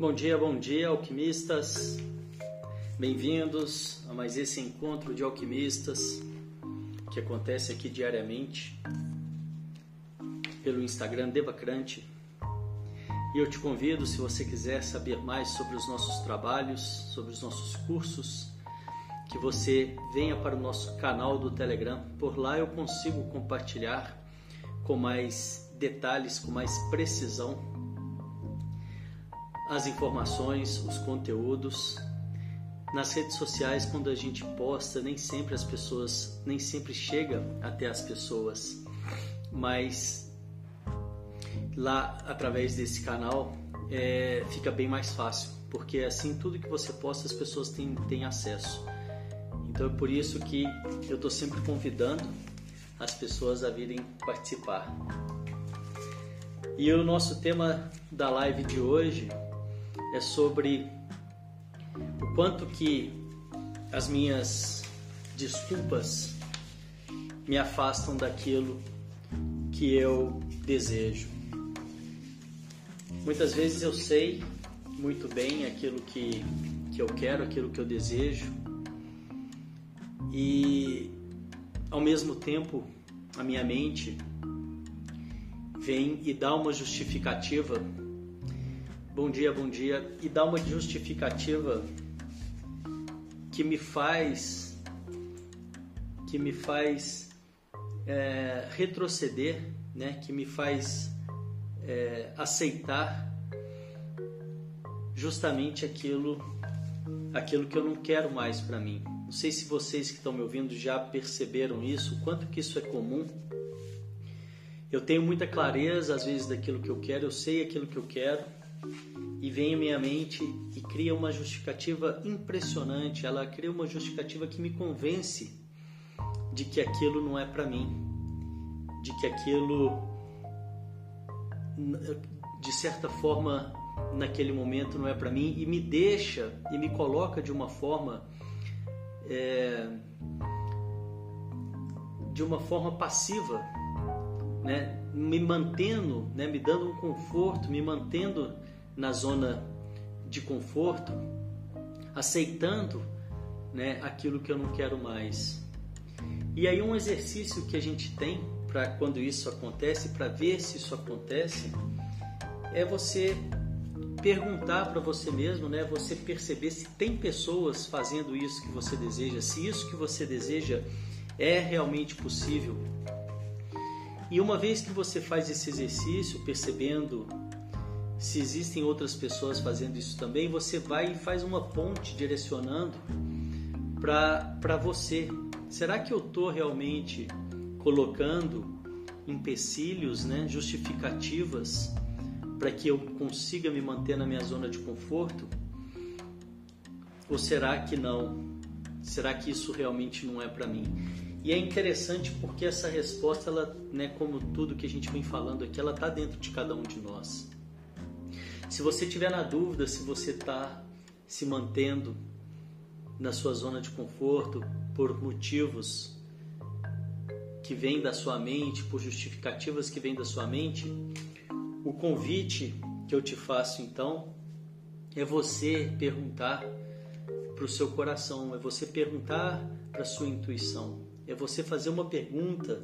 Bom dia, bom dia, alquimistas. Bem-vindos a mais esse encontro de alquimistas que acontece aqui diariamente pelo Instagram Devacrante. E eu te convido, se você quiser saber mais sobre os nossos trabalhos, sobre os nossos cursos, que você venha para o nosso canal do Telegram. Por lá eu consigo compartilhar com mais detalhes, com mais precisão as informações, os conteúdos. Nas redes sociais, quando a gente posta, nem sempre as pessoas, nem sempre chega até as pessoas, mas lá através desse canal é, fica bem mais fácil, porque assim tudo que você posta as pessoas têm, têm acesso. Então é por isso que eu estou sempre convidando as pessoas a virem participar. E o nosso tema da live de hoje é sobre o quanto que as minhas desculpas me afastam daquilo que eu desejo. Muitas vezes eu sei muito bem aquilo que, que eu quero, aquilo que eu desejo, e ao mesmo tempo a minha mente vem e dá uma justificativa. Bom dia, bom dia, e dá uma justificativa que me faz que me faz é, retroceder, né? Que me faz é, aceitar justamente aquilo aquilo que eu não quero mais para mim. Não sei se vocês que estão me ouvindo já perceberam isso, quanto que isso é comum. Eu tenho muita clareza às vezes daquilo que eu quero, eu sei aquilo que eu quero e vem à minha mente e cria uma justificativa impressionante. Ela cria uma justificativa que me convence de que aquilo não é para mim, de que aquilo de certa forma naquele momento não é para mim e me deixa e me coloca de uma forma é, de uma forma passiva, né? me mantendo, né? me dando um conforto, me mantendo na zona de conforto, aceitando né? aquilo que eu não quero mais. E aí um exercício que a gente tem para quando isso acontece, para ver se isso acontece, é você perguntar para você mesmo, né? Você perceber se tem pessoas fazendo isso que você deseja, se isso que você deseja é realmente possível. E uma vez que você faz esse exercício, percebendo se existem outras pessoas fazendo isso também, você vai e faz uma ponte direcionando para você. Será que eu estou realmente colocando empecilhos, né, justificativas para que eu consiga me manter na minha zona de conforto? Ou será que não? Será que isso realmente não é para mim? E é interessante porque essa resposta, ela, né, como tudo que a gente vem falando aqui, ela está dentro de cada um de nós. Se você tiver na dúvida se você está se mantendo na sua zona de conforto por motivos que vêm da sua mente, por justificativas que vêm da sua mente, o convite que eu te faço então é você perguntar para o seu coração, é você perguntar para a sua intuição, é você fazer uma pergunta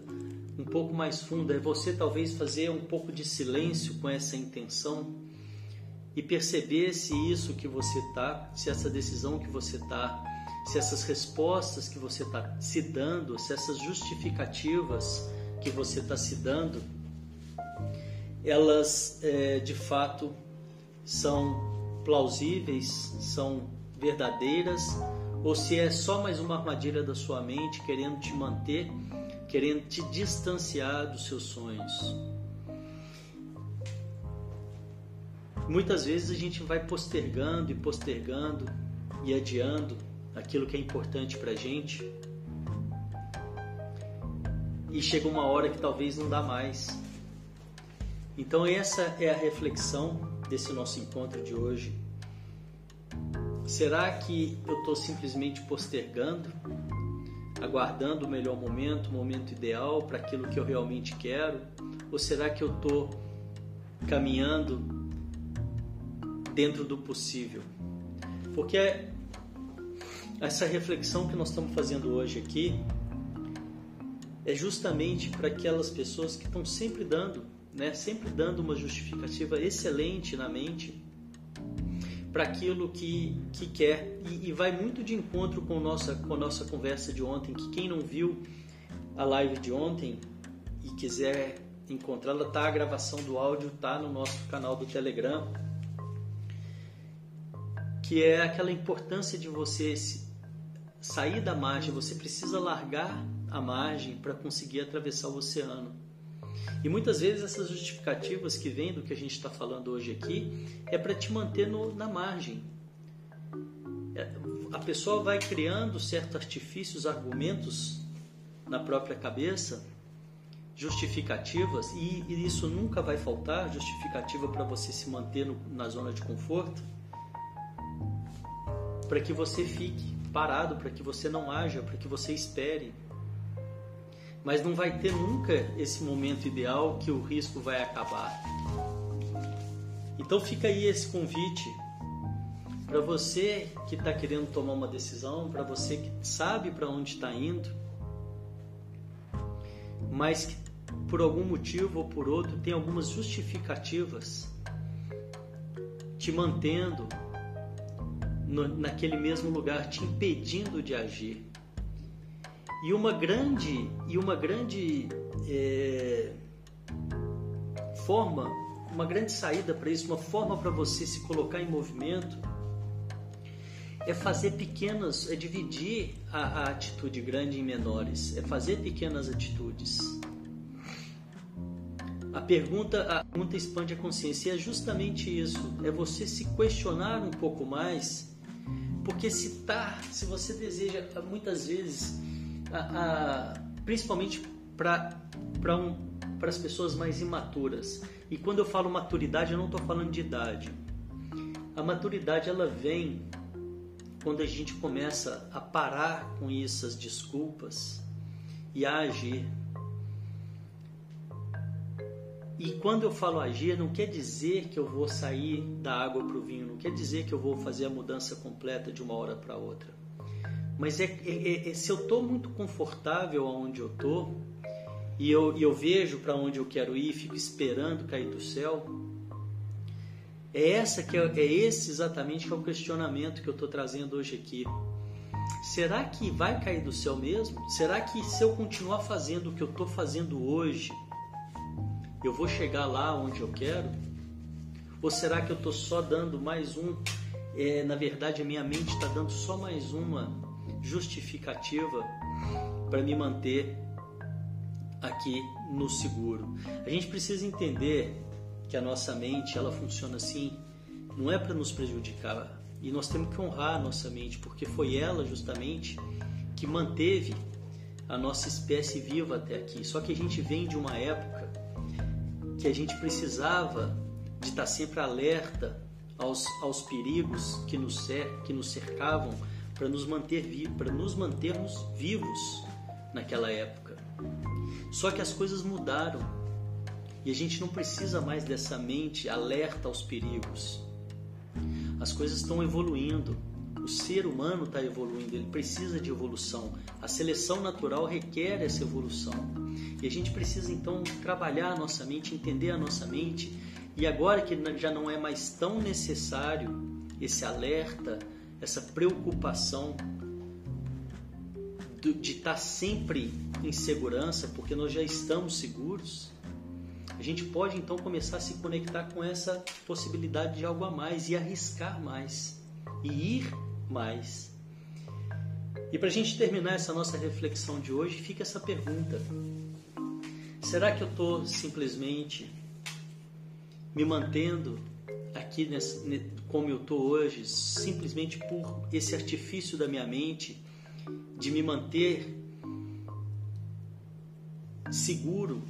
um pouco mais funda, é você talvez fazer um pouco de silêncio com essa intenção e perceber se isso que você tá, se essa decisão que você tá, se essas respostas que você está se dando, se essas justificativas que você está se dando elas é, de fato são plausíveis, são verdadeiras, ou se é só mais uma armadilha da sua mente querendo te manter, querendo te distanciar dos seus sonhos. Muitas vezes a gente vai postergando e postergando e adiando aquilo que é importante para gente. E chega uma hora que talvez não dá mais. Então, essa é a reflexão desse nosso encontro de hoje. Será que eu estou simplesmente postergando, aguardando o melhor momento, o momento ideal para aquilo que eu realmente quero? Ou será que eu estou caminhando dentro do possível. Porque essa reflexão que nós estamos fazendo hoje aqui é justamente para aquelas pessoas que estão sempre dando, né, sempre dando uma justificativa excelente na mente para aquilo que, que quer e, e, vai muito de encontro com, nossa, com a nossa conversa de ontem, que quem não viu a live de ontem e quiser encontrá-la, tá a gravação do áudio tá no nosso canal do Telegram, que é aquela importância de você sair da margem, você precisa largar a margem para conseguir atravessar o oceano. E muitas vezes essas justificativas que vêm do que a gente está falando hoje aqui é para te manter no, na margem. É, a pessoa vai criando certos artifícios, argumentos na própria cabeça, justificativas, e, e isso nunca vai faltar justificativa para você se manter no, na zona de conforto, para que você fique parado, para que você não haja, para que você espere mas não vai ter nunca esse momento ideal que o risco vai acabar. Então fica aí esse convite para você que está querendo tomar uma decisão, para você que sabe para onde está indo, mas que por algum motivo ou por outro tem algumas justificativas te mantendo no, naquele mesmo lugar, te impedindo de agir. E uma grande e uma grande é, forma, uma grande saída para isso, uma forma para você se colocar em movimento é fazer pequenas, é dividir a, a atitude grande em menores, é fazer pequenas atitudes. A pergunta, a pergunta expande a consciência e é justamente isso, é você se questionar um pouco mais, porque se tá, se você deseja muitas vezes a, a, principalmente para um, as pessoas mais imaturas. E quando eu falo maturidade, eu não estou falando de idade. A maturidade ela vem quando a gente começa a parar com essas desculpas e a agir. E quando eu falo agir, não quer dizer que eu vou sair da água para o vinho, não quer dizer que eu vou fazer a mudança completa de uma hora para outra. Mas é, é, é se eu estou muito confortável aonde eu estou e eu, e eu vejo para onde eu quero ir, fico esperando cair do céu, é essa que é, é esse exatamente que é o questionamento que eu estou trazendo hoje aqui. Será que vai cair do céu mesmo? Será que se eu continuar fazendo o que eu estou fazendo hoje, eu vou chegar lá onde eu quero? Ou será que eu estou só dando mais um? É, na verdade, a minha mente está dando só mais uma justificativa para me manter aqui no seguro. A gente precisa entender que a nossa mente ela funciona assim, não é para nos prejudicar e nós temos que honrar a nossa mente porque foi ela justamente que manteve a nossa espécie viva até aqui. Só que a gente vem de uma época que a gente precisava de estar sempre alerta aos, aos perigos que nos, que nos cercavam para nos manter para nos mantermos vivos naquela época. Só que as coisas mudaram e a gente não precisa mais dessa mente alerta aos perigos. As coisas estão evoluindo. O ser humano está evoluindo, ele precisa de evolução. A seleção natural requer essa evolução. E a gente precisa então trabalhar a nossa mente, entender a nossa mente. E agora que já não é mais tão necessário esse alerta, essa preocupação de estar sempre em segurança, porque nós já estamos seguros, a gente pode então começar a se conectar com essa possibilidade de algo a mais e arriscar mais e ir mais. E para a gente terminar essa nossa reflexão de hoje, fica essa pergunta: será que eu estou simplesmente me mantendo aqui como eu estou hoje, simplesmente por esse artifício da minha mente de me manter seguro,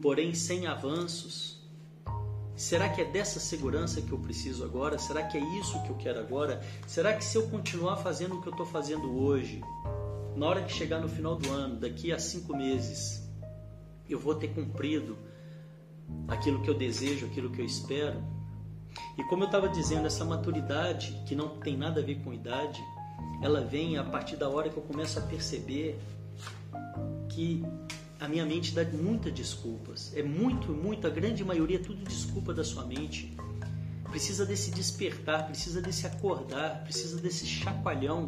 porém sem avanços? Será que é dessa segurança que eu preciso agora? Será que é isso que eu quero agora? Será que se eu continuar fazendo o que eu estou fazendo hoje, na hora que chegar no final do ano, daqui a cinco meses, eu vou ter cumprido aquilo que eu desejo, aquilo que eu espero? E como eu estava dizendo, essa maturidade, que não tem nada a ver com idade, ela vem a partir da hora que eu começo a perceber que a minha mente dá muitas desculpas. É muito, muito, a grande maioria é tudo desculpa da sua mente. Precisa desse despertar, precisa desse acordar, precisa desse chacoalhão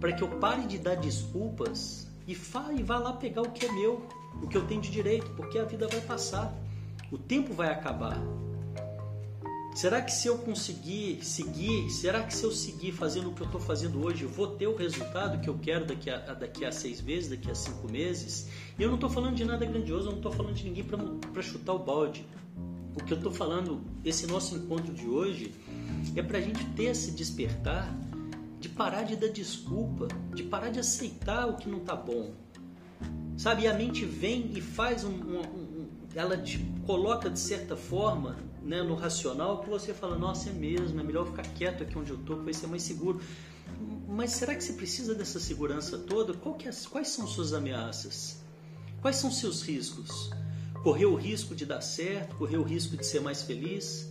para que eu pare de dar desculpas e, e vá lá pegar o que é meu, o que eu tenho de direito, porque a vida vai passar, o tempo vai acabar. Será que se eu conseguir seguir, será que se eu seguir fazendo o que eu estou fazendo hoje, vou ter o resultado que eu quero daqui a, daqui a seis meses, daqui a cinco meses? E eu não estou falando de nada grandioso, eu não estou falando de ninguém para chutar o balde. O que eu estou falando, esse nosso encontro de hoje, é para a gente ter esse despertar de parar de dar desculpa, de parar de aceitar o que não está bom. Sabe, e a mente vem e faz um, um, ela te coloca de certa forma né, no racional que você fala, nossa, é mesmo, é melhor ficar quieto aqui onde eu estou, que vai ser mais seguro. Mas será que você precisa dessa segurança toda? É, quais são suas ameaças? Quais são seus riscos? Correr o risco de dar certo? Correr o risco de ser mais feliz?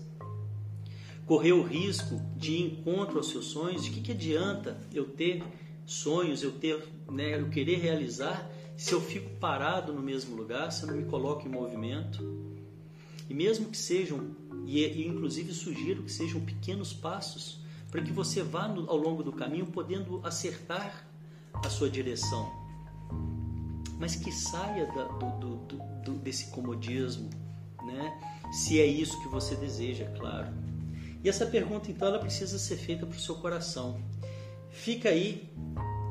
Correr o risco de ir encontro aos seus sonhos? De que, que adianta eu ter sonhos, eu ter, né, eu querer realizar se eu fico parado no mesmo lugar, se eu não me coloco em movimento? E mesmo que sejam, e, inclusive sugiro que sejam pequenos passos, para que você vá no, ao longo do caminho podendo acertar a sua direção. Mas que saia da, do, do, do, desse comodismo, né? se é isso que você deseja, é claro. E essa pergunta, então, ela precisa ser feita para o seu coração. Fica aí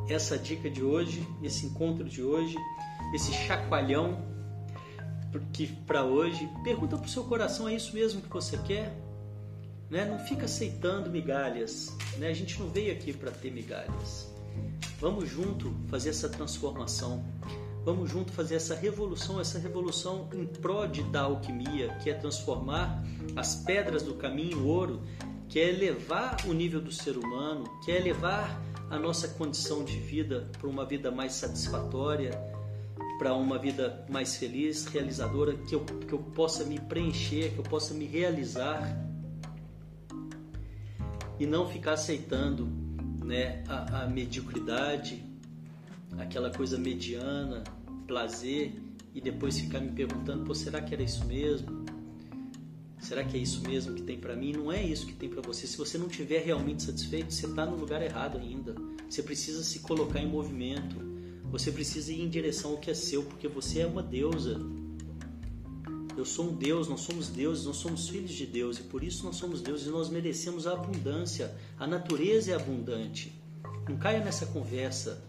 essa dica de hoje, esse encontro de hoje, esse chacoalhão porque para hoje, pergunta para o seu coração: é isso mesmo que você quer? Né? Não fica aceitando migalhas. Né? A gente não veio aqui para ter migalhas. Vamos junto fazer essa transformação. Vamos junto fazer essa revolução, essa revolução em de da alquimia, que é transformar as pedras do caminho em ouro, que é elevar o nível do ser humano, que é elevar a nossa condição de vida para uma vida mais satisfatória, para uma vida mais feliz, realizadora, que eu, que eu possa me preencher, que eu possa me realizar e não ficar aceitando né, a, a mediocridade, aquela coisa mediana, prazer e depois ficar me perguntando: Pô, será que era isso mesmo? Será que é isso mesmo que tem para mim? Não é isso que tem para você. Se você não estiver realmente satisfeito, você está no lugar errado ainda. Você precisa se colocar em movimento. Você precisa ir em direção ao que é seu, porque você é uma deusa. Eu sou um Deus, nós somos deuses, nós somos filhos de Deus e por isso nós somos deuses e nós merecemos a abundância. A natureza é abundante. Não caia nessa conversa,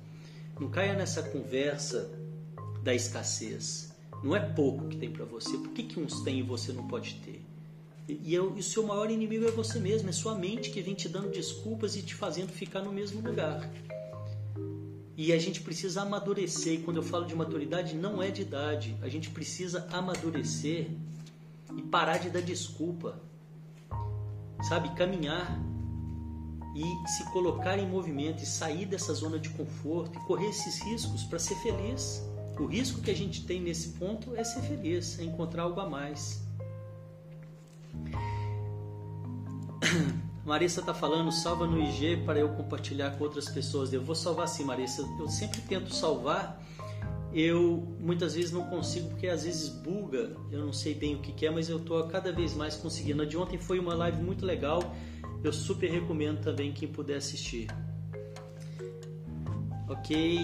não caia nessa conversa da escassez. Não é pouco que tem para você. Por que, que uns têm e você não pode ter? E, eu, e o seu maior inimigo é você mesmo, é sua mente que vem te dando desculpas e te fazendo ficar no mesmo lugar. E a gente precisa amadurecer. E quando eu falo de maturidade, não é de idade. A gente precisa amadurecer e parar de dar desculpa. Sabe? Caminhar e se colocar em movimento e sair dessa zona de conforto e correr esses riscos para ser feliz. O risco que a gente tem nesse ponto é ser feliz, é encontrar algo a mais. Marissa está falando, salva no IG para eu compartilhar com outras pessoas. Eu vou salvar sim, Marissa. Eu sempre tento salvar. Eu muitas vezes não consigo porque às vezes buga. Eu não sei bem o que, que é, mas eu estou cada vez mais conseguindo. A de ontem foi uma live muito legal. Eu super recomendo também quem puder assistir. Ok.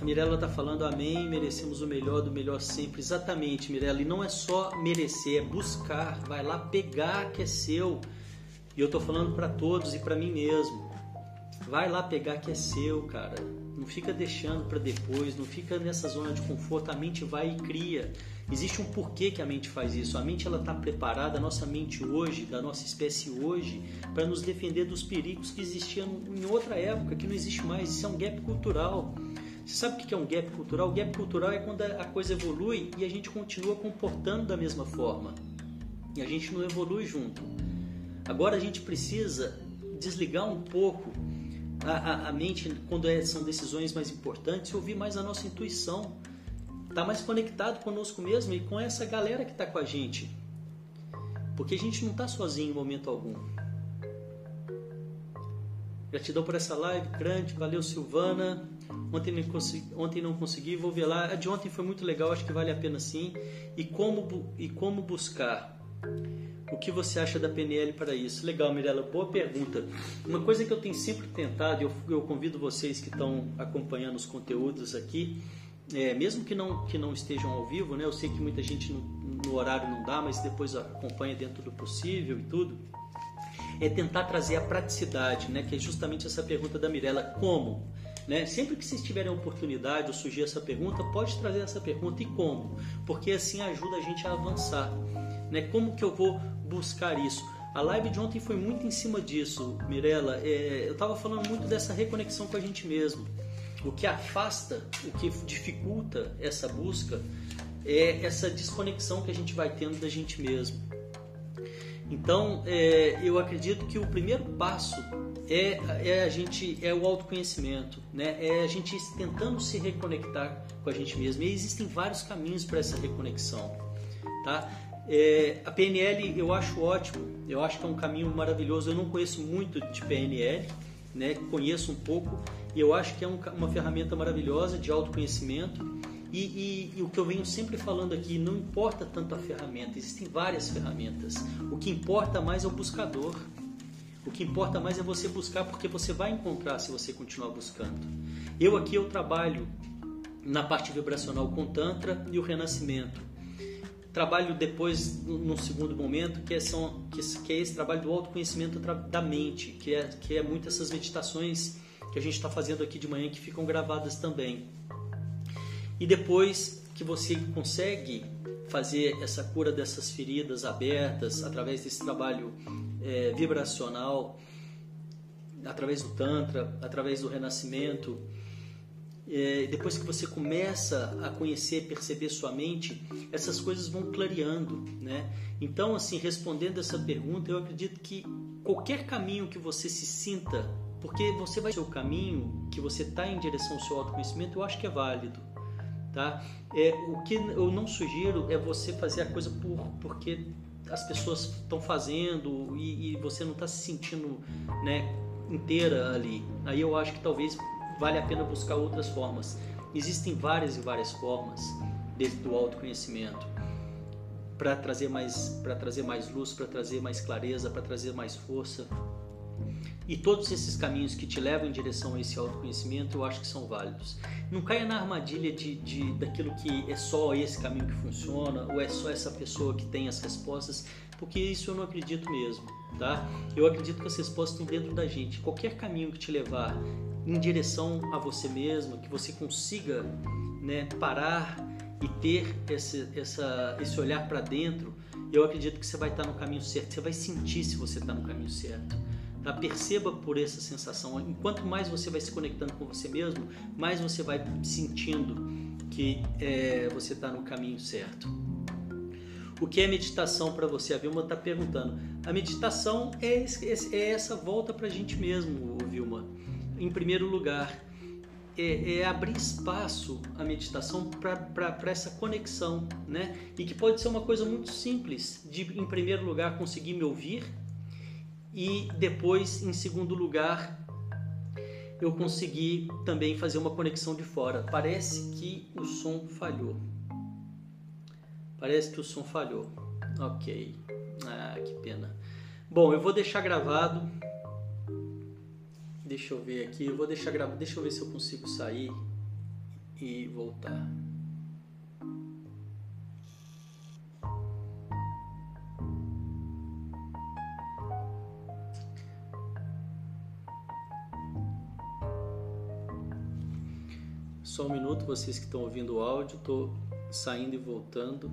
A Mirella está falando amém, merecemos o melhor do melhor sempre. Exatamente, Mirella. E não é só merecer, é buscar. Vai lá pegar que é seu. E eu tô falando para todos e para mim mesmo. Vai lá pegar que é seu, cara. Não fica deixando para depois, não fica nessa zona de conforto. A mente vai e cria. Existe um porquê que a mente faz isso. A mente ela está preparada, a nossa mente hoje, da nossa espécie hoje, para nos defender dos perigos que existiam em outra época, que não existe mais. Isso é um gap cultural. Você sabe o que é um gap cultural? O gap cultural é quando a coisa evolui e a gente continua comportando da mesma forma. E a gente não evolui junto. Agora a gente precisa desligar um pouco a, a, a mente quando é, são decisões mais importantes e ouvir mais a nossa intuição. Estar tá mais conectado conosco mesmo e com essa galera que está com a gente. porque a gente não está sozinho em momento algum. Gratidão por essa live grande, valeu Silvana. Ontem não, consegui, ontem não consegui, vou ver lá. A de ontem foi muito legal, acho que vale a pena sim. E como, e como buscar? O que você acha da PNL para isso? Legal, Mirella, boa pergunta. Uma coisa que eu tenho sempre tentado, eu, eu convido vocês que estão acompanhando os conteúdos aqui, é, mesmo que não, que não estejam ao vivo, né? Eu sei que muita gente no, no horário não dá, mas depois acompanha dentro do possível e tudo. É tentar trazer a praticidade, né? Que é justamente essa pergunta da Mirella, como? Né? Sempre que vocês tiverem a oportunidade ou surgir essa pergunta, pode trazer essa pergunta e como, porque assim ajuda a gente a avançar. Né? Como que eu vou buscar isso? A live de ontem foi muito em cima disso, Mirella. É, eu estava falando muito dessa reconexão com a gente mesmo. O que afasta, o que dificulta essa busca é essa desconexão que a gente vai tendo da gente mesmo. Então, é, eu acredito que o primeiro passo é, é a gente é o autoconhecimento, né? É a gente tentando se reconectar com a gente mesmo. E existem vários caminhos para essa reconexão, tá? É, a PNL eu acho ótimo, eu acho que é um caminho maravilhoso. Eu não conheço muito de PNL, né? Conheço um pouco e eu acho que é um, uma ferramenta maravilhosa de autoconhecimento. E, e, e, o que eu venho sempre falando aqui, não importa tanto a ferramenta, existem várias ferramentas. O que importa mais é o buscador. O que importa mais é você buscar, porque você vai encontrar se você continuar buscando. Eu aqui eu trabalho na parte vibracional com Tantra e o Renascimento. Trabalho depois, no segundo momento, que é, são, que é esse trabalho do autoconhecimento da mente, que é, que é muito essas meditações que a gente está fazendo aqui de manhã que ficam gravadas também. E depois que você consegue fazer essa cura dessas feridas abertas através desse trabalho é, vibracional, através do Tantra, através do Renascimento, é, depois que você começa a conhecer, perceber sua mente, essas coisas vão clareando, né? Então, assim, respondendo essa pergunta, eu acredito que qualquer caminho que você se sinta porque você vai ser o caminho que você está em direção ao seu autoconhecimento, eu acho que é válido, tá? É, o que eu não sugiro é você fazer a coisa por, porque as pessoas estão fazendo e, e, você não está se sentindo né, inteira ali. Aí eu acho que talvez vale a pena buscar outras formas. Existem várias e várias formas dentro do autoconhecimento para trazer mais para trazer mais luz, para trazer mais clareza, para trazer mais força. E todos esses caminhos que te levam em direção a esse autoconhecimento, eu acho que são válidos. Não caia na armadilha de, de daquilo que é só esse caminho que funciona, ou é só essa pessoa que tem as respostas, porque isso eu não acredito mesmo, tá? Eu acredito que as respostas estão dentro da gente. Qualquer caminho que te levar em direção a você mesmo, que você consiga né, parar e ter esse, essa, esse olhar para dentro, eu acredito que você vai estar no caminho certo. Você vai sentir se você está no caminho certo. Tá? Perceba por essa sensação. Enquanto mais você vai se conectando com você mesmo, mais você vai sentindo que é, você está no caminho certo. O que é meditação para você? A Vilma está perguntando. A meditação é, é essa volta para a gente mesmo, Vilma. Em primeiro lugar, é, é abrir espaço à meditação para essa conexão, né? E que pode ser uma coisa muito simples, de em primeiro lugar conseguir me ouvir e depois, em segundo lugar, eu consegui também fazer uma conexão de fora. Parece que o som falhou. Parece que o som falhou. Ok. Ah, que pena. Bom, eu vou deixar gravado. Deixa eu ver aqui. Eu vou deixar gravado. Deixa eu ver se eu consigo sair e voltar. Só um minuto, vocês que estão ouvindo o áudio, estou saindo e voltando.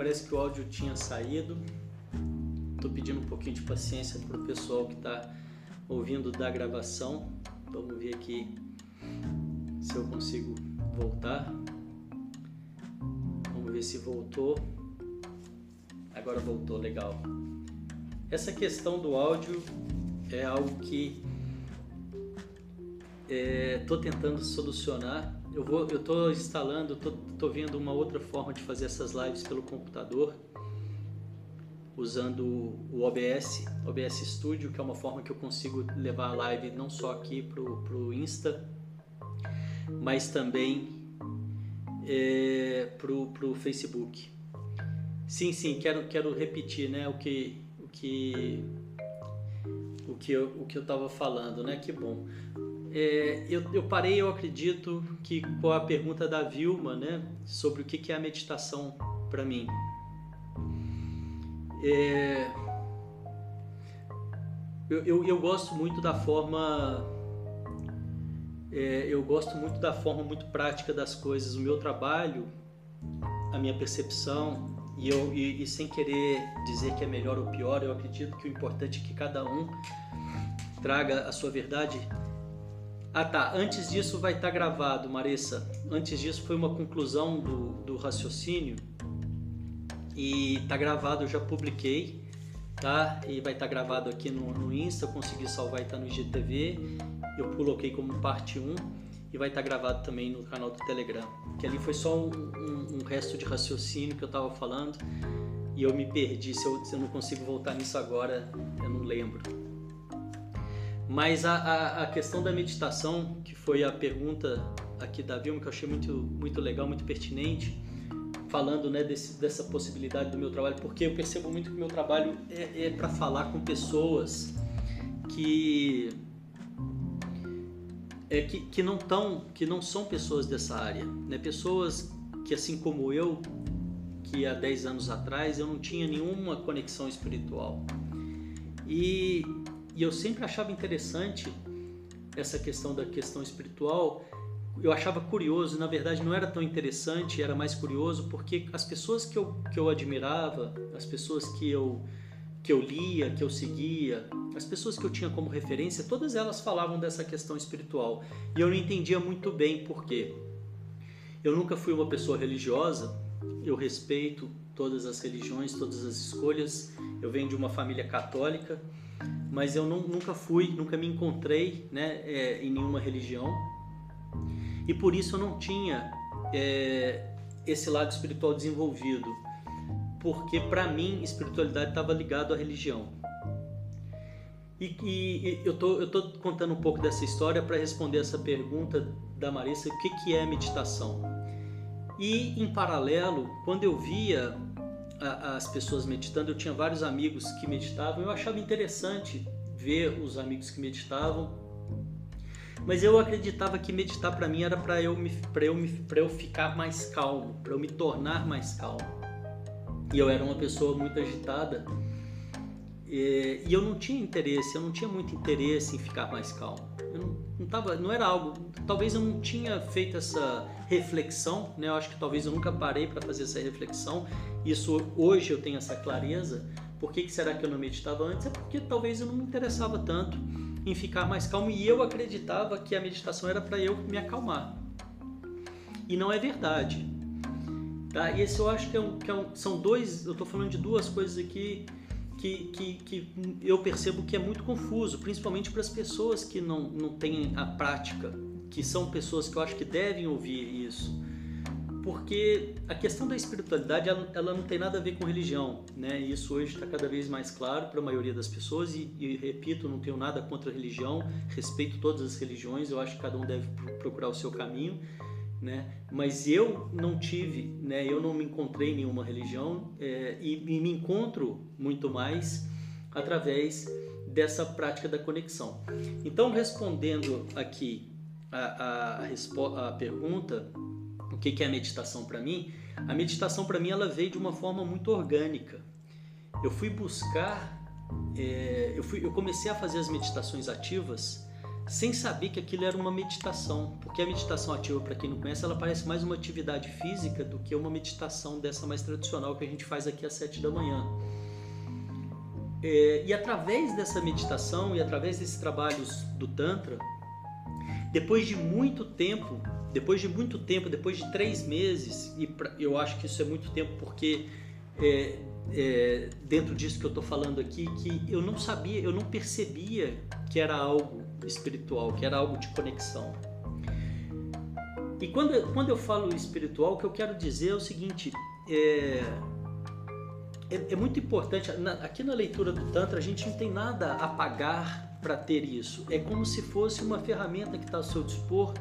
Parece que o áudio tinha saído. Estou pedindo um pouquinho de paciência para o pessoal que está ouvindo da gravação. Vamos ver aqui se eu consigo voltar. Vamos ver se voltou. Agora voltou, legal. Essa questão do áudio é algo que estou é, tentando solucionar eu vou, eu estou instalando, estou tô vendo uma outra forma de fazer essas lives pelo computador, usando o OBS, OBS Studio, que é uma forma que eu consigo levar a live não só aqui pro, pro Insta, mas também é, pro, pro Facebook. Sim, sim, quero, quero repetir, né, o que, o que, o que eu, o que eu estava falando, né, que bom. É, eu, eu, parei, eu acredito, que com a pergunta da Vilma, né, sobre o que, é a meditação para mim. É, eu, eu, eu, gosto muito da forma, é, eu gosto muito da forma muito prática das coisas. O meu trabalho, a minha percepção, e, eu, e, e sem querer dizer que é melhor ou pior, eu acredito que o importante é que cada um traga a sua verdade ah tá, antes disso vai estar tá gravado, Marissa. Antes disso foi uma conclusão do, do raciocínio e tá gravado, eu já publiquei, tá? E vai estar tá gravado aqui no, no Insta, eu consegui salvar e tá no IGTV. Eu coloquei como parte 1 e vai estar tá gravado também no canal do Telegram. Que ali foi só um, um, um resto de raciocínio que eu estava falando e eu me perdi. Se eu, se eu não consigo voltar nisso agora, eu não lembro. Mas a, a, a, questão da meditação, que foi a pergunta aqui da Vilma, que eu achei muito, muito legal, muito pertinente, falando né, desse, dessa possibilidade do meu trabalho, porque eu percebo muito que o meu trabalho é, é para falar com pessoas que, é, que, que, não tão, que não são pessoas dessa área, né? pessoas que, assim como eu, que há 10 anos atrás eu não tinha nenhuma conexão espiritual. E e eu sempre achava interessante essa questão da questão espiritual. Eu achava curioso, na verdade não era tão interessante, era mais curioso porque as pessoas que eu, que eu admirava, as pessoas que eu, que eu lia, que eu seguia, as pessoas que eu tinha como referência, todas elas falavam dessa questão espiritual. E eu não entendia muito bem por quê. Eu nunca fui uma pessoa religiosa, eu respeito todas as religiões, todas as escolhas. Eu venho de uma família católica mas eu não, nunca fui, nunca me encontrei né, é, em nenhuma religião e por isso eu não tinha é, esse lado espiritual desenvolvido, porque para mim espiritualidade estava ligado à religião. E, e, eu tô, eu tô contando um pouco dessa história para responder essa pergunta da Marissa, o que, que é meditação? E em paralelo, quando eu via as pessoas meditando, eu tinha vários amigos que meditavam, eu achava interessante ver os amigos que meditavam, mas eu acreditava que meditar para mim era para eu me para eu me para eu ficar mais calmo, para eu me tornar mais calmo. E eu era uma pessoa muito agitada e, e eu não tinha interesse, eu não tinha muito interesse em ficar mais calmo. Eu não, não tava, não era algo, talvez eu não tinha feito essa reflexão, né? Eu acho que talvez eu nunca parei para fazer essa reflexão. Isso hoje eu tenho essa clareza. Por que, que será que eu não meditava antes? É porque talvez eu não me interessava tanto em ficar mais calmo e eu acreditava que a meditação era para eu me acalmar. E não é verdade. Tá? E esse eu acho que, é um, que é um, são dois, eu estou falando de duas coisas aqui que, que, que eu percebo que é muito confuso, principalmente para as pessoas que não, não têm a prática, que são pessoas que eu acho que devem ouvir isso. Porque a questão da espiritualidade ela, ela não tem nada a ver com religião, né? Isso hoje está cada vez mais claro para a maioria das pessoas e, e, repito, não tenho nada contra a religião, respeito todas as religiões, eu acho que cada um deve procurar o seu caminho, né? Mas eu não tive, né? Eu não me encontrei em nenhuma religião é, e, e, me encontro muito mais através dessa prática da conexão. Então, respondendo aqui a, a, a pergunta, o que, que é a meditação para mim? A meditação para mim ela veio de uma forma muito orgânica. Eu fui buscar, é, eu, fui, eu comecei a fazer as meditações ativas sem saber que aquilo era uma meditação, porque a meditação ativa, para quem não conhece, ela parece mais uma atividade física do que uma meditação dessa mais tradicional que a gente faz aqui às sete da manhã. É, e através dessa meditação e através desses trabalhos do Tantra, depois de muito tempo, depois de muito tempo, depois de três meses, e pra, eu acho que isso é muito tempo porque é, é, dentro disso que eu estou falando aqui, que eu não sabia, eu não percebia que era algo espiritual, que era algo de conexão. E quando, quando eu falo espiritual, o que eu quero dizer é o seguinte: é, é, é muito importante. Na, aqui na leitura do Tantra, a gente não tem nada a pagar para ter isso. É como se fosse uma ferramenta que está ao seu dispor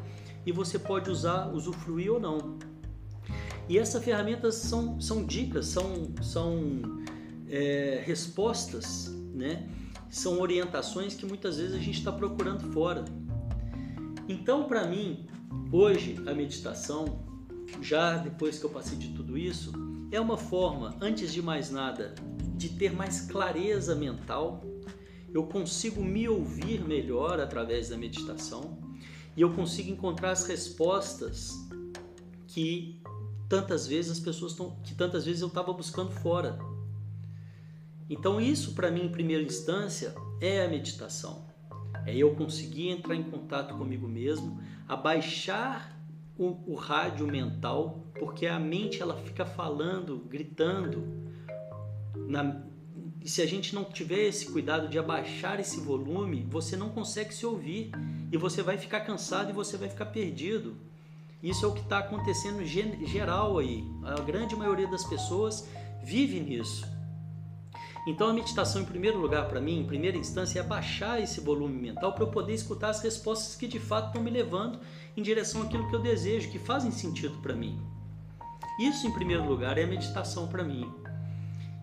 e você pode usar, usufruir ou não. E essas ferramentas são, são dicas, são, são é, respostas, né? São orientações que muitas vezes a gente está procurando fora. Então, para mim, hoje a meditação, já depois que eu passei de tudo isso, é uma forma, antes de mais nada, de ter mais clareza mental. Eu consigo me ouvir melhor através da meditação e eu consigo encontrar as respostas que tantas vezes as pessoas estão, que tantas vezes eu estava buscando fora. Então isso para mim em primeira instância é a meditação. É eu conseguir entrar em contato comigo mesmo, abaixar o, o rádio mental, porque a mente ela fica falando, gritando. Na, e se a gente não tiver esse cuidado de abaixar esse volume, você não consegue se ouvir e você vai ficar cansado e você vai ficar perdido. Isso é o que está acontecendo geral aí. A grande maioria das pessoas vive nisso. Então a meditação, em primeiro lugar, para mim, em primeira instância, é baixar esse volume mental para eu poder escutar as respostas que de fato estão me levando em direção àquilo que eu desejo, que fazem sentido para mim. Isso, em primeiro lugar, é a meditação para mim.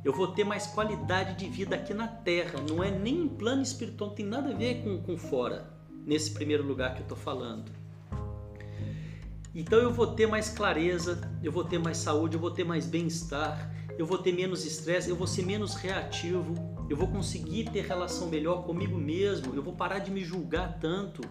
Eu vou ter mais qualidade de vida aqui na Terra, não é nem em plano espiritual, não tem nada a ver com, com fora, nesse primeiro lugar que eu estou falando. Então eu vou ter mais clareza, eu vou ter mais saúde, eu vou ter mais bem-estar, eu vou ter menos estresse, eu vou ser menos reativo, eu vou conseguir ter relação melhor comigo mesmo, eu vou parar de me julgar tanto,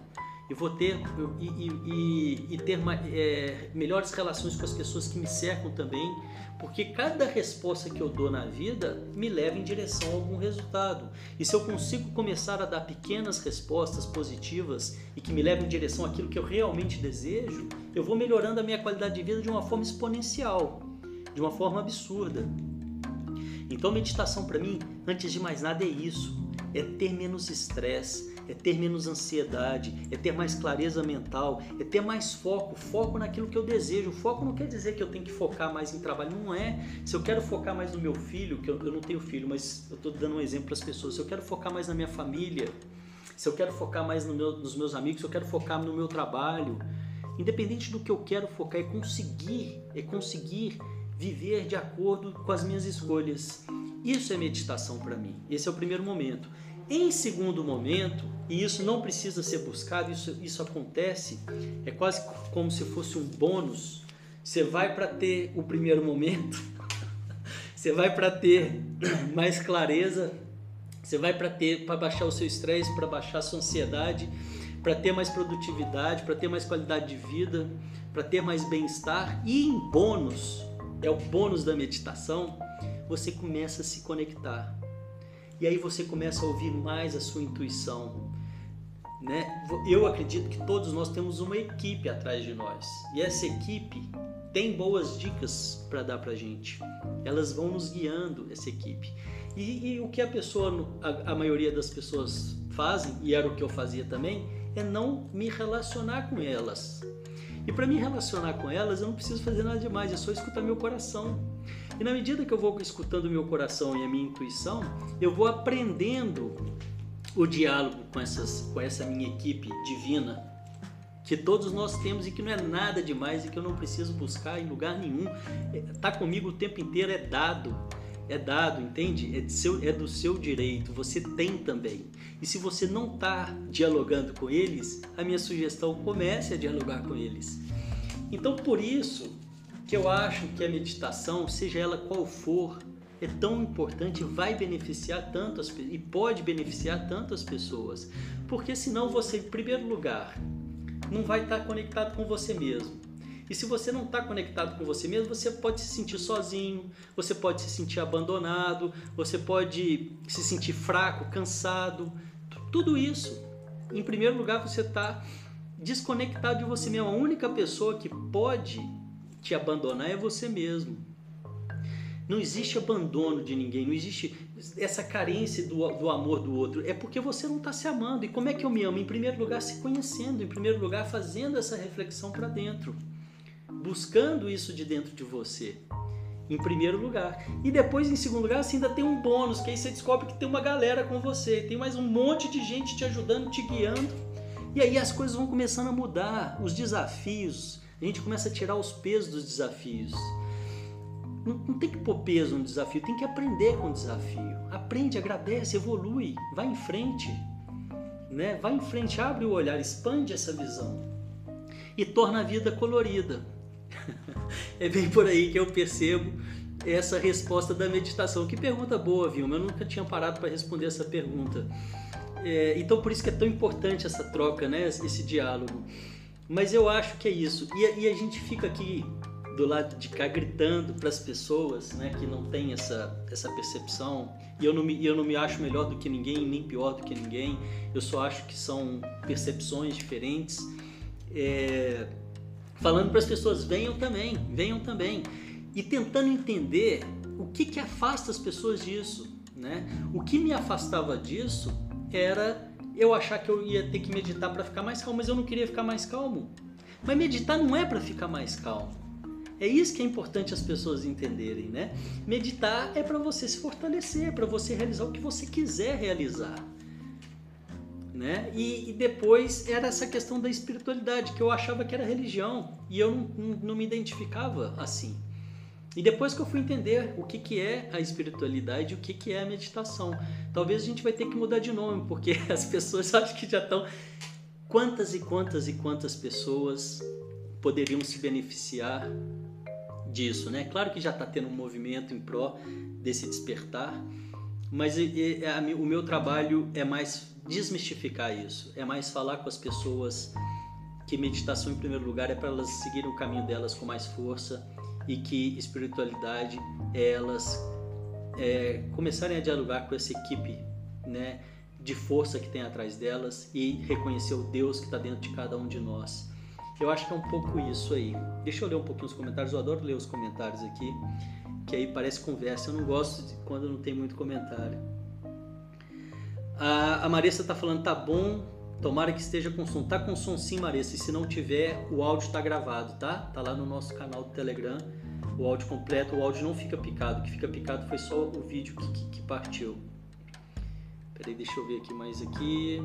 eu vou ter e, e, e, ter é, melhores relações com as pessoas que me cercam também, porque cada resposta que eu dou na vida me leva em direção a algum resultado. E se eu consigo começar a dar pequenas respostas positivas e que me levam em direção àquilo que eu realmente desejo, eu vou melhorando a minha qualidade de vida de uma forma exponencial de uma forma absurda. Então, meditação para mim, antes de mais nada, é isso: é ter menos estresse, é ter menos ansiedade, é ter mais clareza mental, é ter mais foco, foco naquilo que eu desejo. Foco não quer dizer que eu tenho que focar mais em trabalho, não é. Se eu quero focar mais no meu filho, que eu, eu não tenho filho, mas eu estou dando um exemplo para as pessoas, se eu quero focar mais na minha família, se eu quero focar mais no meu, nos meus amigos, se eu quero focar no meu trabalho, independente do que eu quero focar, é conseguir, é conseguir viver de acordo com as minhas escolhas. Isso é meditação para mim. Esse é o primeiro momento. Em segundo momento, e isso não precisa ser buscado, isso, isso acontece, é quase como se fosse um bônus. Você vai para ter o primeiro momento, você vai para ter mais clareza, você vai para ter para baixar o seu estresse, para baixar a sua ansiedade, para ter mais produtividade, para ter mais qualidade de vida, para ter mais bem-estar e em bônus, é o bônus da meditação, você começa a se conectar. E aí você começa a ouvir mais a sua intuição. Né? Eu acredito que todos nós temos uma equipe atrás de nós. E essa equipe tem boas dicas para dar para gente. Elas vão nos guiando, essa equipe. E, e o que a pessoa, a, a maioria das pessoas fazem, e era o que eu fazia também, é não me relacionar com elas. E para me relacionar com elas, eu não preciso fazer nada demais, é só escutar meu coração. E na medida que eu vou escutando meu coração e a minha intuição, eu vou aprendendo o diálogo com, essas, com essa minha equipe divina, que todos nós temos e que não é nada demais e que eu não preciso buscar em lugar nenhum. Tá comigo o tempo inteiro é dado, é dado, entende? É, seu, é do seu direito, você tem também. E se você não está dialogando com eles, a minha sugestão comece a dialogar com eles. Então, por isso que eu acho que a meditação, seja ela qual for, é tão importante, vai beneficiar tanto as, e pode beneficiar tanto as pessoas, porque senão você, em primeiro lugar, não vai estar conectado com você mesmo. E se você não está conectado com você mesmo, você pode se sentir sozinho, você pode se sentir abandonado, você pode se sentir fraco, cansado. Tudo isso. Em primeiro lugar, você está desconectado de você mesmo. A única pessoa que pode te abandonar é você mesmo. Não existe abandono de ninguém, não existe essa carência do, do amor do outro. É porque você não está se amando. E como é que eu me amo? Em primeiro lugar, se conhecendo, em primeiro lugar, fazendo essa reflexão para dentro, buscando isso de dentro de você. Em primeiro lugar. E depois, em segundo lugar, você ainda tem um bônus, que aí você descobre que tem uma galera com você, tem mais um monte de gente te ajudando, te guiando. E aí as coisas vão começando a mudar, os desafios, a gente começa a tirar os pesos dos desafios. Não, não, tem que pôr peso no desafio, tem que aprender com o desafio. Aprende, agradece, evolui, vai em frente. Né? Vai em frente, abre o olhar, expande essa visão e torna a vida colorida. é bem por aí que eu percebo essa resposta da meditação. Que pergunta boa, Vilma. Eu nunca tinha parado para responder essa pergunta. É, então, por isso que é tão importante essa troca, né? esse diálogo. Mas eu acho que é isso. E, e a gente fica aqui do lado de cá gritando para as pessoas né, que não tem essa, essa percepção. E eu, não me, eu não me acho melhor do que ninguém, nem pior do que ninguém. Eu só acho que são percepções diferentes. É, falando para as pessoas, venham também, venham também. E tentando entender o que, que afasta as pessoas disso. Né? O que me afastava disso era eu achar que eu ia ter que meditar para ficar mais calmo, mas eu não queria ficar mais calmo. Mas meditar não é para ficar mais calmo. É isso que é importante as pessoas entenderem, né? Meditar é para você se fortalecer, para você realizar o que você quiser realizar. Né? E, e, depois era essa questão da espiritualidade, que eu achava que era religião e eu não, não, não, me identificava assim. E depois que eu fui entender o que, que é a espiritualidade e o que, que é a meditação, talvez a gente vai ter que mudar de nome, porque as pessoas acho que já estão. Quantas e quantas e quantas pessoas poderiam se beneficiar disso, né? Claro que já está tendo um movimento em pró desse despertar, mas o meu trabalho é mais desmistificar isso, é mais falar com as pessoas que meditação em primeiro lugar é para elas seguirem o caminho delas com mais força e que espiritualidade é elas é, começarem a dialogar com essa equipe, né? de força que tem atrás delas e reconhecer o Deus que está dentro de cada um de nós. Eu acho que é um pouco isso aí. Deixa eu ler um pouquinho os comentários. Eu adoro ler os comentários aqui, que aí parece conversa. Eu não gosto quando não tem muito comentário. A, a Marissa está falando, tá bom. Tomara que esteja com som. Tá com som sim, Marissa. E se não tiver, o áudio está gravado, tá? Tá lá no nosso canal do Telegram. O áudio completo, o áudio não fica picado. O que fica picado foi só o vídeo que, que, que partiu. Peraí, deixa eu ver aqui mais aqui.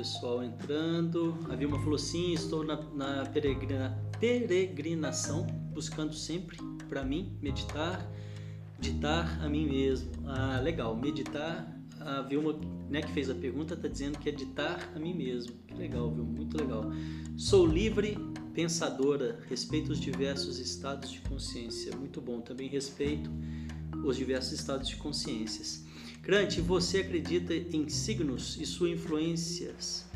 pessoal entrando. A Vilma falou sim, estou na, na peregrina, peregrinação, buscando sempre para mim meditar, meditar a mim mesmo. Ah, legal, meditar. A Vilma, né, que fez a pergunta, está dizendo que é ditar a mim mesmo. Que legal, Vilma, muito legal. Sou livre, pensadora, respeito os diversos estados de consciência. Muito bom, também respeito os diversos estados de consciências. Grant, você acredita em signos e suas influências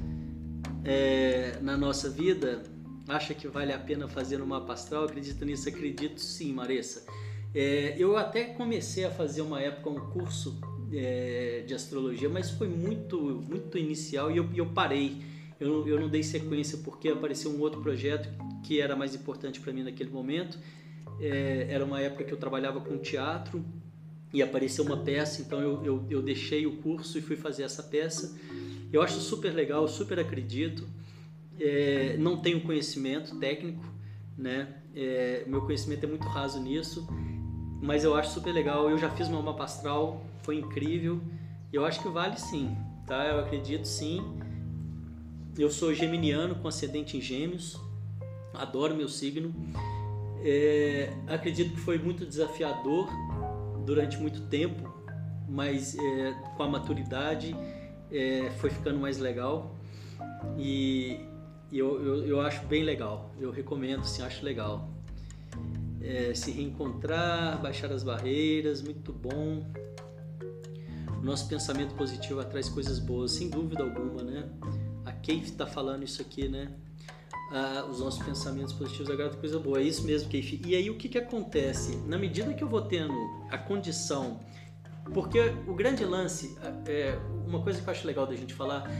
é, na nossa vida? Acha que vale a pena fazer uma mapa astral? Acredita nisso? Acredito sim, Marissa. É, eu até comecei a fazer uma época um curso é, de astrologia, mas foi muito, muito inicial e eu, eu parei. Eu, eu não dei sequência porque apareceu um outro projeto que era mais importante para mim naquele momento. É, era uma época que eu trabalhava com teatro e apareceu uma peça, então eu, eu, eu, deixei o curso e fui fazer essa peça. Eu acho super legal, super acredito. É, não tenho conhecimento técnico, né? É, meu conhecimento é muito raso nisso, mas eu acho super legal. Eu já fiz uma mapa astral, foi incrível. Eu acho que vale sim, tá? Eu acredito sim. Eu sou geminiano com ascendente em gêmeos, adoro meu signo. É, acredito que foi muito desafiador durante muito tempo, mas é, com a maturidade é, foi ficando mais legal e, e eu, eu, eu, acho bem legal. Eu recomendo, sim, acho legal. É, se reencontrar, baixar as barreiras, muito bom. O nosso pensamento positivo atrai coisas boas, sem dúvida alguma, né? A Keif está falando isso aqui, né? Ah, os nossos pensamentos positivos agradam coisa boa. É isso mesmo, Keif. E aí o que, que acontece? Na medida que eu vou tendo a condição. Porque o grande lance, é, uma coisa que eu acho legal da gente falar,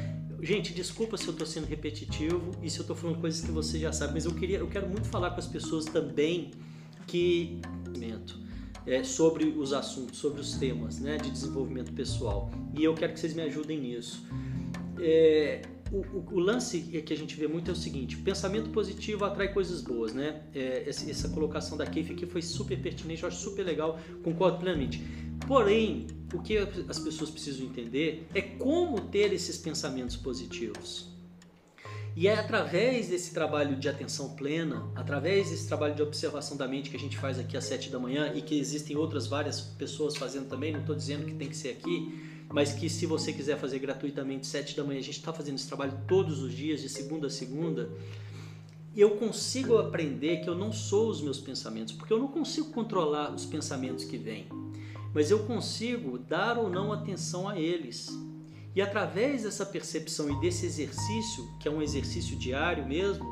Gente, desculpa se eu estou sendo repetitivo e se eu estou falando coisas que você já sabe, mas eu queria, eu quero muito falar com as pessoas também que é, sobre os assuntos, sobre os temas, né, de desenvolvimento pessoal. E eu quero que vocês me ajudem nisso. É, o, o, o, lance que a gente vê muito é o seguinte: pensamento positivo atrai coisas boas, né? É, essa, essa, colocação da Keif aqui foi super pertinente, eu acho super legal, concordo plenamente. Porém, o que as pessoas precisam entender é como ter esses pensamentos positivos. E é através desse trabalho de atenção plena, através desse trabalho de observação da mente que a gente faz aqui às sete da manhã e que existem outras várias pessoas fazendo também, não estou dizendo que tem que ser aqui, mas que se você quiser fazer gratuitamente sete da manhã, a gente está fazendo esse trabalho todos os dias, de segunda a segunda, eu consigo aprender que eu não sou os meus pensamentos, porque eu não consigo controlar os pensamentos que vêm mas eu consigo dar ou não atenção a eles. E através dessa percepção e desse exercício, que é um exercício diário mesmo,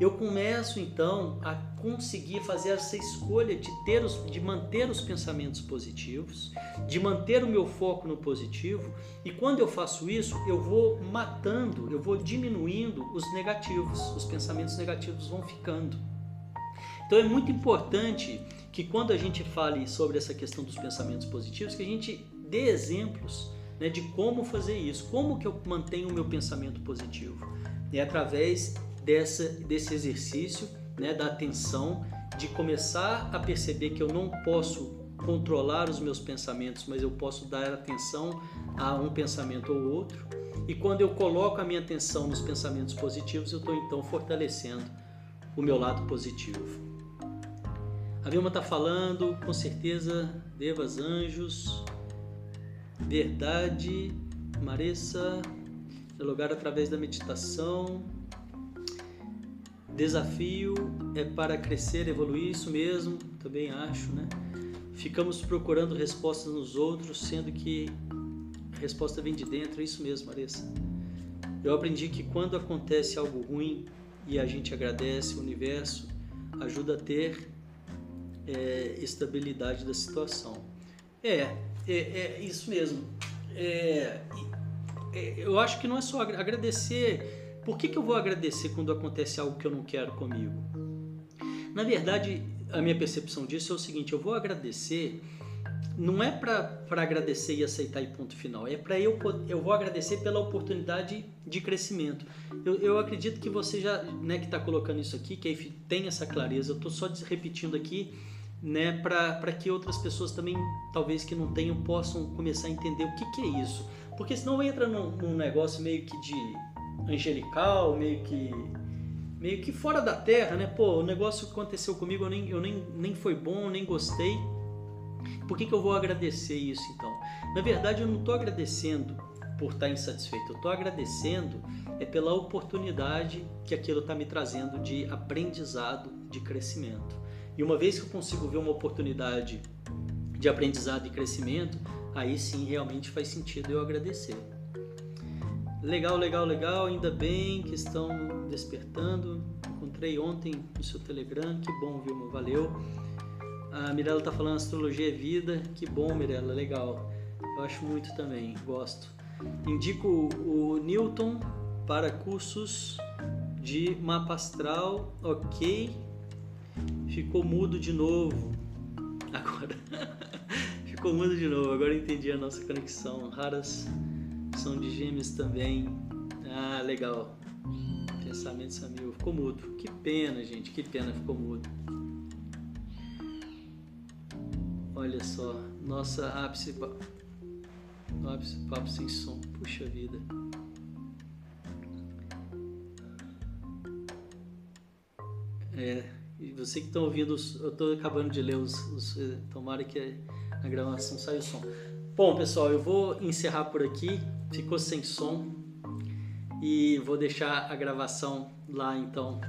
eu começo então a conseguir fazer essa escolha de ter os, de manter os pensamentos positivos, de manter o meu foco no positivo, e quando eu faço isso, eu vou matando, eu vou diminuindo os negativos, os pensamentos negativos vão ficando. Então é muito importante que quando a gente fale sobre essa questão dos pensamentos positivos, que a gente dê exemplos né, de como fazer isso, como que eu mantenho o meu pensamento positivo. É através dessa, desse exercício né, da atenção, de começar a perceber que eu não posso controlar os meus pensamentos, mas eu posso dar atenção a um pensamento ou outro. E quando eu coloco a minha atenção nos pensamentos positivos, eu estou então fortalecendo o meu lado positivo. A Vilma está falando, com certeza, devas, anjos, verdade, Marissa, dialogar através da meditação, desafio é para crescer, evoluir, isso mesmo, também acho, né? Ficamos procurando respostas nos outros, sendo que a resposta vem de dentro, é isso mesmo, Marissa. Eu aprendi que quando acontece algo ruim e a gente agradece, o universo ajuda a ter é, estabilidade da situação. É, é, é isso mesmo. É, é, eu acho que não é só agradecer. Por que, que eu vou agradecer quando acontece algo que eu não quero comigo? Na verdade, a minha percepção disso é o seguinte: eu vou agradecer não é para agradecer e aceitar e ponto final, é para eu eu vou agradecer pela oportunidade de crescimento. Eu, eu acredito que você já, né, que está colocando isso aqui, que tem essa clareza. Eu estou só repetindo aqui né, para que outras pessoas também, talvez que não tenham, possam começar a entender o que, que é isso. Porque senão entra num, num negócio meio que de angelical, meio que meio que fora da terra, né? Pô, o negócio que aconteceu comigo eu nem, eu nem, nem foi bom, nem gostei. Por que, que eu vou agradecer isso então? Na verdade, eu não estou agradecendo por estar insatisfeito, eu estou agradecendo é pela oportunidade que aquilo está me trazendo de aprendizado, de crescimento. E uma vez que eu consigo ver uma oportunidade de aprendizado e crescimento, aí sim realmente faz sentido eu agradecer. Legal, legal, legal, ainda bem que estão despertando. Encontrei ontem no seu Telegram, que bom, Vilma, valeu. A Mirella está falando astrologia é vida, que bom, Mirella, legal. Eu acho muito também, gosto. Indico o Newton para cursos de mapa astral, ok, Ficou mudo de novo. Agora. Ficou mudo de novo. Agora entendi a nossa conexão. Raras são de gêmeos também. Ah, legal. Pensamento Samil. Ficou mudo. Que pena, gente. Que pena ficou mudo. Olha só. Nossa ápice. Ápice papo sem som. Puxa vida. É, e você que está ouvindo, eu estou acabando de ler os, os. Eh, tomara que a gravação saia o som. Bom, pessoal, eu vou encerrar por aqui. Ficou sem som. E vou deixar a gravação lá então.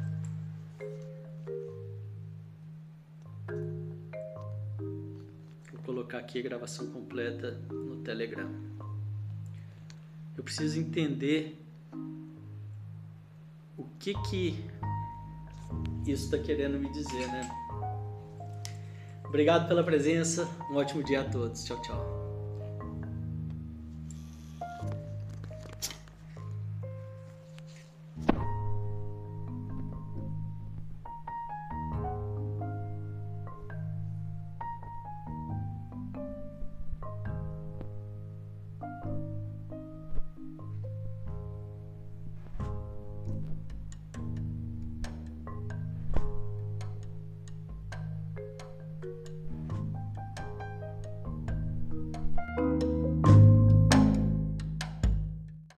colocar aqui a gravação completa no Telegram. Eu preciso entender o que que isso está querendo me dizer, né? Obrigado pela presença. Um ótimo dia a todos. Tchau, tchau.